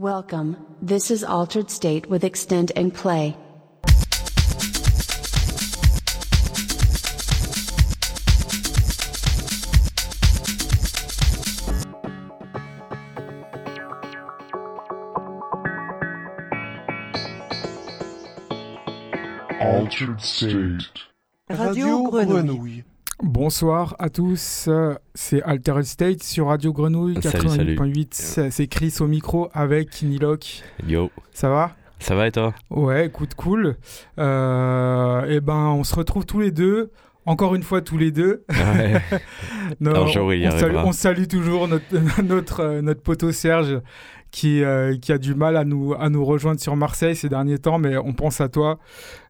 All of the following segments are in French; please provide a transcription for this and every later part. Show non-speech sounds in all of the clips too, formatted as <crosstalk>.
Welcome, this is Altered State with Extend and Play. Altered State. Radio Grenouille. Bonsoir à tous, c'est Altered State sur Radio Grenouille Salut, salut. 88.8. C'est- Chris au micro avec Niloc. Yo, Ça va? Ça va et toi? Ouais, écoute, cool. Euh, et ben, on se retrouve tous les deux. Encore une fois, tous les deux. Ouais, <laughs> Non, salue, on salue toujours notre, <laughs> notre, euh, notre poteau Serge qui, euh, qui a du mal à nous, à nous rejoindre sur Marseille ces derniers temps, mais on pense à toi.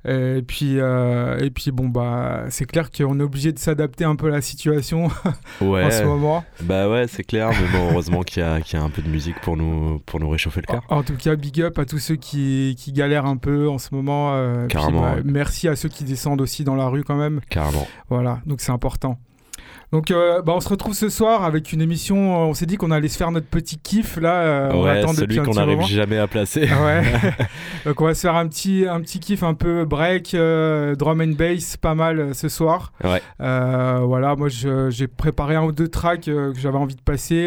Et puis, euh, et puis bon, bah, c'est clair qu'on est obligé de s'adapter un peu à la situation <laughs> en ouais, ce moment. bah ouais, c'est clair, mais bon, heureusement qu'il y, a- qu'il y a un peu de musique pour nous, pour nous réchauffer le cœur. En tout cas, big up à tous ceux qui, qui galèrent un peu en ce moment. euh, puis, Carrément, bah, ouais. Merci à ceux qui descendent aussi dans la rue quand même. Carrément. Voilà, donc c'est important. Donc euh, bah, on se retrouve ce soir avec une émission, euh, on s'est dit qu'on allait se faire notre petit kiff là. euh, on ouais, l'attend celui qu'on n'arrive jamais à placer. Ouais. <laughs> <laughs> donc on va se faire un petit, un petit kiff un peu break, euh, drum and bass, pas mal ce soir. Ouais, voilà, moi j'ai préparé un ou deux tracks que j'avais envie de passer,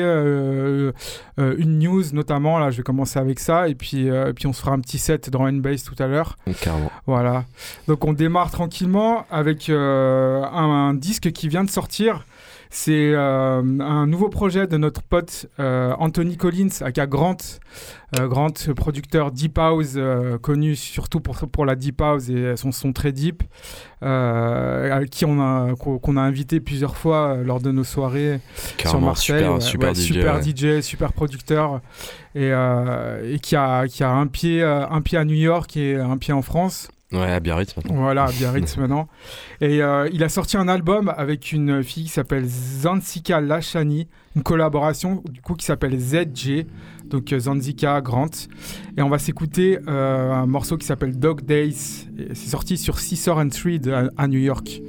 une news notamment, là je vais commencer avec ça, et puis, euh, puis on se fera un petit set drum and bass tout à l'heure. carrément. Voilà, donc on démarre tranquillement avec un, un disque qui vient de sortir. C'est euh, un nouveau projet de notre pote euh, Anthony Collins, aka Grant. Euh, Grant, producteur Deep House, connu surtout pour, pour la Deep House et son son très deep, à qui on a, qu'on a invité plusieurs fois lors de nos soirées sur Marseille. super, ouais, super ouais, DJ. super ouais. DJ, super producteur, et, et qui, a, qui a un pied, un pied à New York et un pied en France. Ouais, à Biarritz maintenant. Voilà, à Biarritz <laughs> maintenant. Et euh, il a sorti un album avec une fille qui s'appelle Zanzika Lachani, une collaboration du coup qui s'appelle ZJ, donc euh, Zanzika Grant. Et on va s'écouter euh, un morceau qui s'appelle Dog Days. C'est sorti sur Scissor and Thread à, à New York.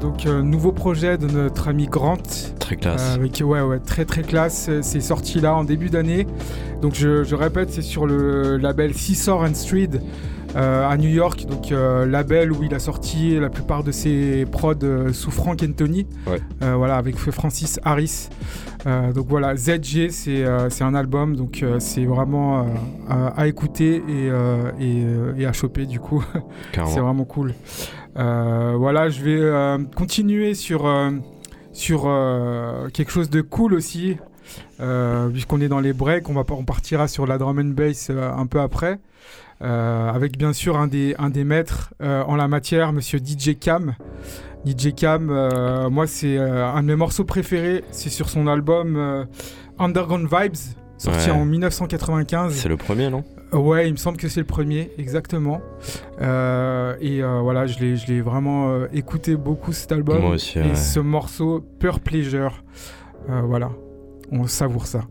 Donc nouveau projet de notre ami Grant. Très classe. avec, ouais, ouais, très très classe. C'est sorti là en début d'année. Donc je, répète, c'est sur le label Seesaw and Street. à New York, donc label où il a sorti la plupart de ses prods sous Frank Anthony, ouais. voilà, avec Francis Harris. Euh, donc voilà, ZG, euh, c'est un album, donc euh, c'est vraiment à, écouter et, et, à choper du coup. <laughs> c'est vraiment cool. Voilà, je vais continuer sur, sur quelque chose de cool aussi. Puisqu'on est dans les breaks, on, va, on partira sur la drum and bass un peu après. avec bien sûr un des, un des maîtres en la matière, monsieur DJ Cam. DJ Cam, euh, moi c'est euh, un de mes morceaux préférés, c'est sur son album euh, Underground Vibes, sorti en 1995. C'est le premier, non? Ouais, il me semble que c'est le premier, exactement. et voilà, je l'ai vraiment écouté beaucoup cet album. Moi aussi. Et ce morceau, Pure Pleasure. voilà, on savoure ça.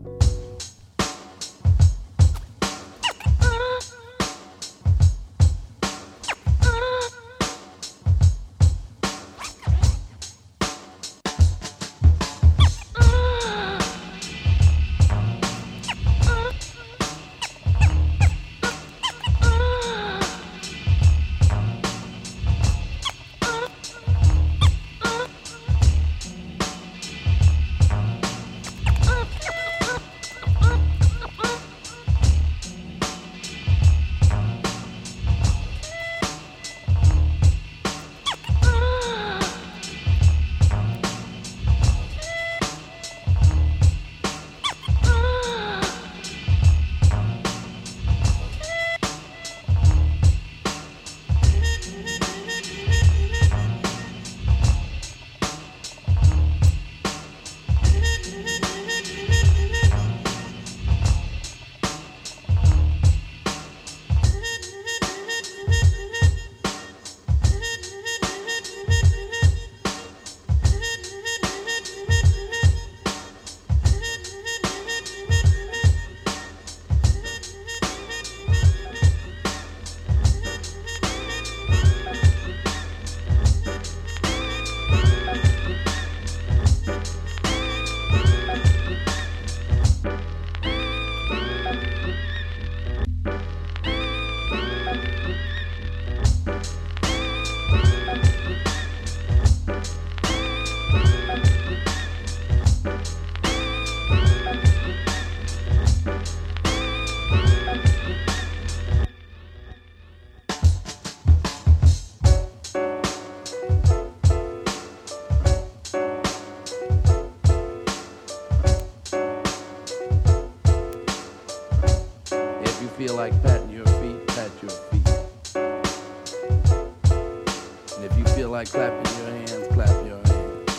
clapping your hands, clap your hands.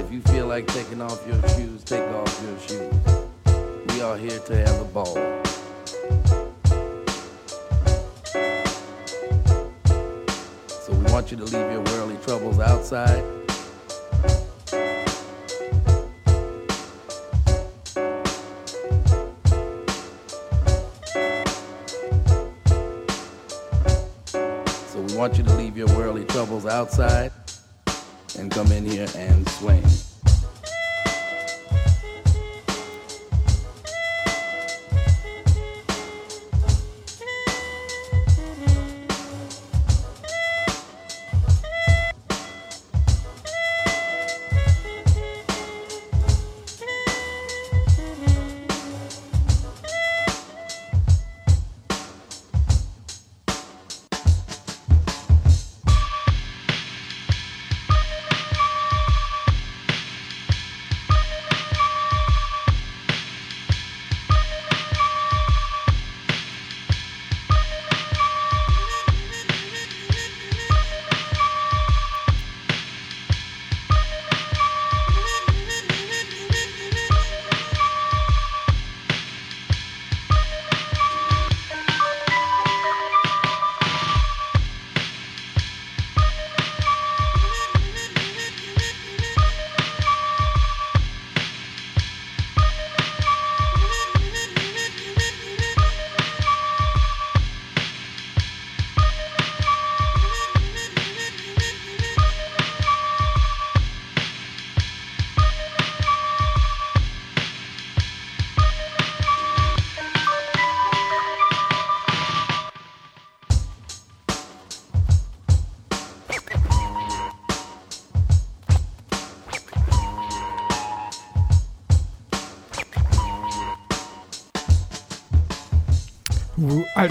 If you feel like taking off your shoes, take off your shoes. We are here to have a ball. So we want you to leave your worldly troubles outside. want you to leave your worldly troubles outside.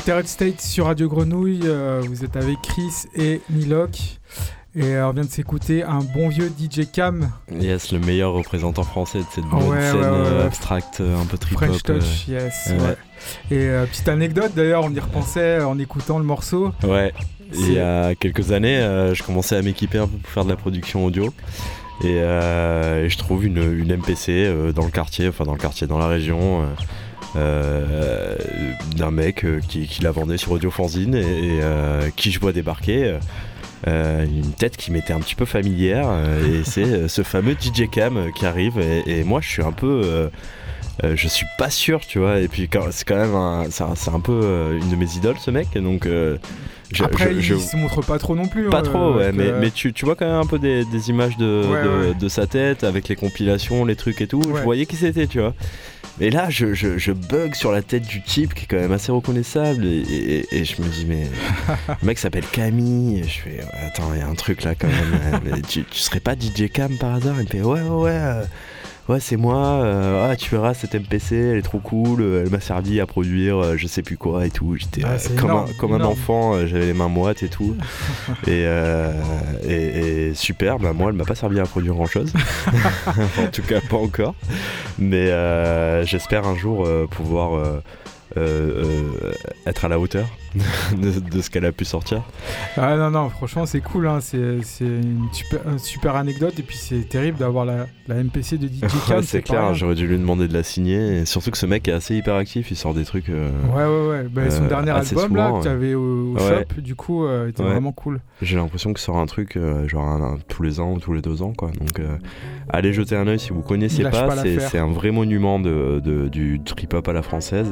Altered State sur Radio Grenouille. euh, vous êtes avec Chris et Milok. Et euh, on vient de s'écouter un bon vieux DJ Cam, Yes, le meilleur représentant français de cette bonne Ouais, scène ouais, ouais, euh, abstracte, un peu trip-hop. French Touch, yes. Et euh, petite anecdote d'ailleurs, on y repensait en écoutant le morceau. Ouais, il y a quelques années, je commençais à m'équiper un peu pour faire de la production audio. Et, et je trouve une, une MPC dans le quartier, enfin dans le quartier, dans la région, d'un mec euh, qui, qui la vendait sur Audio Fanzine et, et, euh, qui je vois débarquer. euh, euh, une tête qui m'était un petit peu familière euh, et c'est euh, ce fameux DJ Cam euh, qui arrive et, et moi je suis un peu euh, euh, je suis pas sûr tu vois et puis quand- c'est quand même un, c'est un, peu euh, une de mes idoles ce mec donc euh, je- Après, je- je- il se montre pas trop non plus. pas hein, trop, ouais, mais, euh, mais tu, tu vois quand même un peu des, des images de, Ouais, de, ouais. de sa tête avec les compilations, les trucs et tout. Je voyais qui c'était, tu vois. Mais là, je, je, je bug sur la tête du type qui est quand même assez reconnaissable et, et- et je me dis, mais <laughs> le mec s'appelle Camille. Et je fais, ouais, attends, il y a un truc là quand même. <laughs> euh, tu, tu serais pas DJ Cam par hasard? Il me fait, ouais, ouais, ouais. Ouais, c'est moi. euh, ah, tu verras, cette MPC, elle est trop cool. euh, Elle m'a servi à produire euh, je sais plus quoi et tout. J'étais Ah, comme, énorme, un, comme un enfant, j'avais les mains moites et tout. <laughs> et, euh, et, et super, bah, moi, elle m'a pas servi à produire grand chose. <laughs> en tout cas, pas encore. Mais euh, j'espère un jour pouvoir être à la hauteur <laughs> de, de ce qu'elle a pu sortir. Ah non, non, franchement, c'est cool. Hein. C'est c'est une super, une super anecdote. Et puis, c'est terrible d'avoir la, la MPC de DJ. <laughs> Ouais, c'est clair, j'aurais dû lui demander de la signer. Et surtout que ce mec est assez hyperactif, il sort des trucs. euh, Ouais, ouais, ouais. Bah, son Euh, dernier album là que tu avais au, au Ouais. shop, du coup, euh, était Ouais. vraiment cool. J'ai l'impression que sort un truc euh, genre un- un- tous les ans ou tous les deux ans quoi. Donc euh, allez jeter un oeil si vous lâche pas. pas c'est, un vrai monument de, de- du trip hop à la française.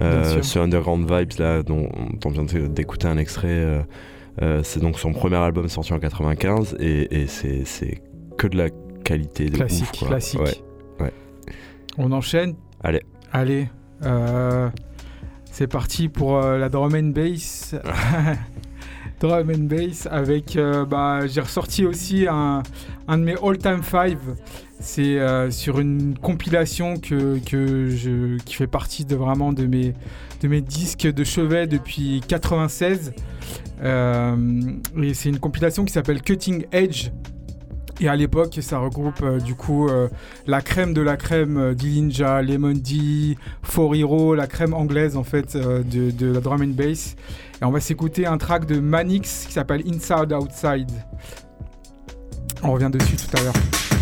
Euh, ce Underground Vibes là dont, on vient d'écouter un extrait, euh, euh, c'est donc son premier album sorti en 95 et, et c'est, c'est que de la qualité de Classique, ouf, quoi. classique. Ouais. ouais. On enchaîne Allez. Allez. euh, c'est parti pour euh, la drum and bass. <laughs> drum and bass avec. euh, bah, J'ai ressorti aussi un, un de mes all-time five. C'est euh, sur une compilation que, que je, qui fait partie de vraiment de mes, de mes disques de chevet depuis 96. Euh, c'est une compilation qui s'appelle Cutting Edge. Et à l'époque, ça regroupe euh, du coup la crème de la crème euh, d'Ilinja, Lemon D, For Hero, la crème anglaise en fait de, de la drum and bass. Et on va s'écouter un track de Manix qui s'appelle Inside Outside. On revient dessus tout à l'heure.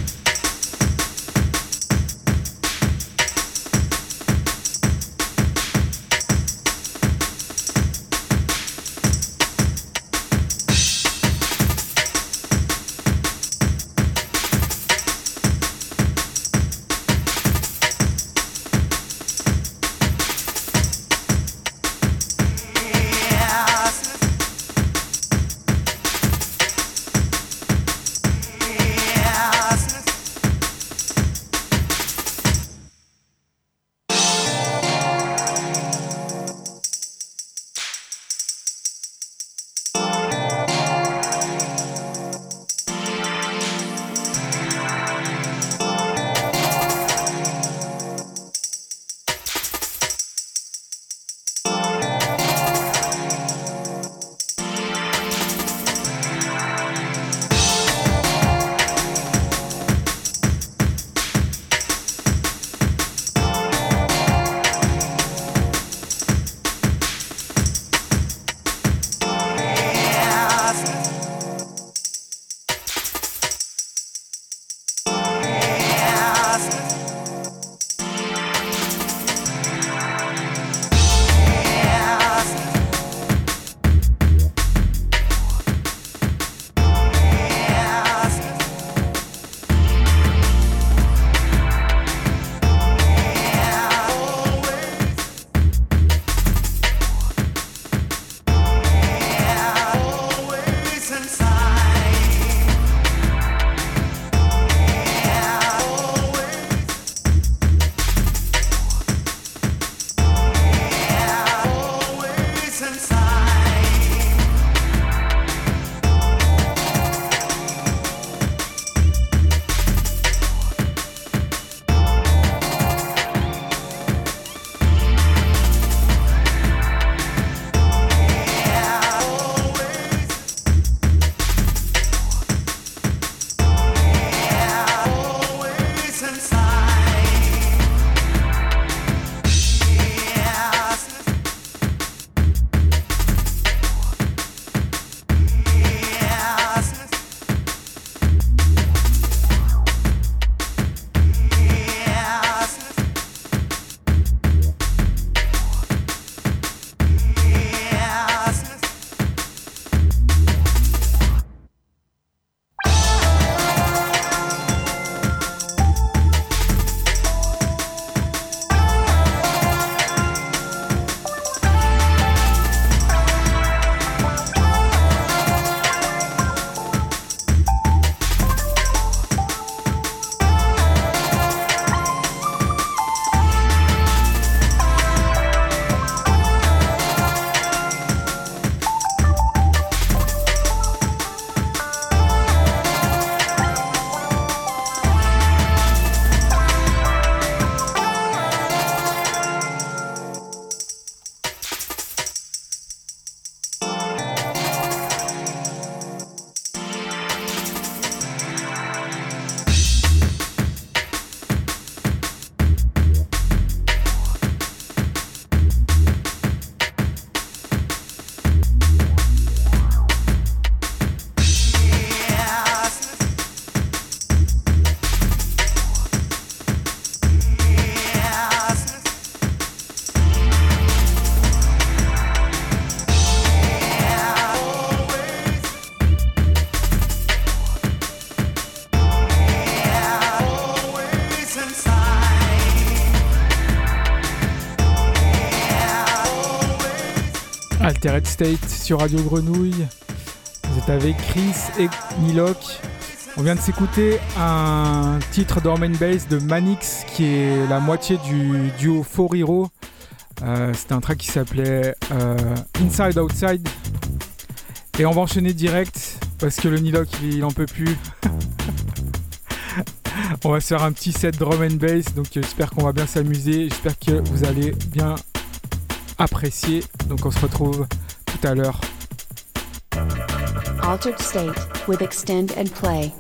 Altered State sur Radio Grenouille. Vous êtes avec Chris et Nilok. On vient de s'écouter un titre d'Orm Bass de Manix qui est la moitié du duo Four Hero. Euh, C'était un track qui s'appelait euh, Inside Outside. Et on va enchaîner direct parce que le Nilok il, il en peut plus. <laughs> on va se faire un petit set drum and bass. Donc j'espère qu'on va bien s'amuser. J'espère que vous allez bien apprécier. Donc on se retrouve tout à l'heure. Altered State with Extend and Play.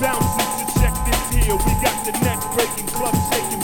Bouncing, to check this here. We got the neck breaking, club shaking.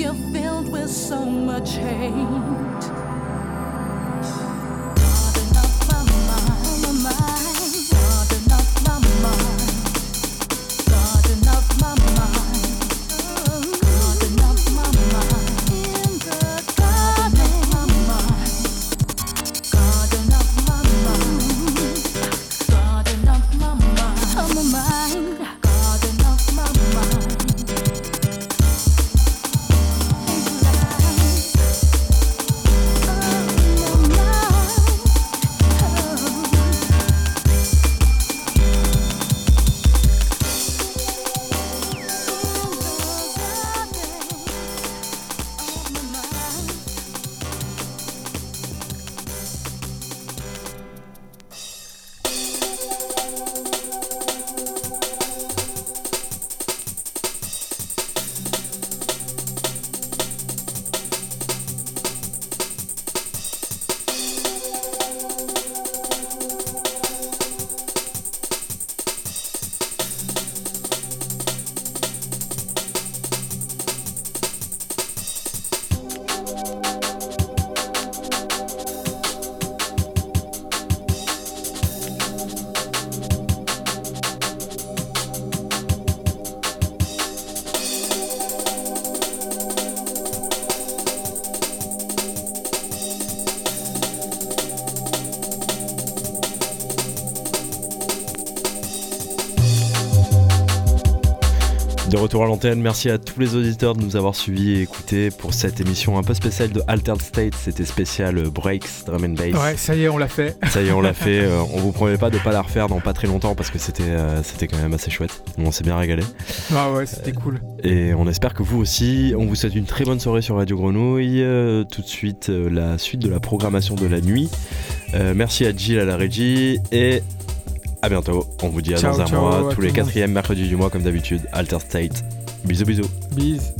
Leaves filled with so much hate. Retour à l'antenne, merci à tous les auditeurs de nous avoir suivis et écoutés pour cette émission un peu spéciale de Altered State. C'était spécial euh, Breaks, Drum and Bass. Ouais, ça y est, on l'a fait. <laughs> Ça y est, on l'a fait. <laughs> Euh, on vous promet pas de pas la refaire dans pas très longtemps parce que c'était euh, c'était quand même assez chouette. On s'est bien régalé. Ah ouais, c'était cool. Et on espère que vous aussi. On vous souhaite une très bonne soirée sur Radio Grenouille. Tout de suite, la suite de la programmation de la nuit. Merci à Jill à la régie et bientôt. On vous dit à Ciao, dans un ciao mois, tous les quatrièmes mercredis du mois comme d'habitude. Alter State. Bisous bisous. Bise.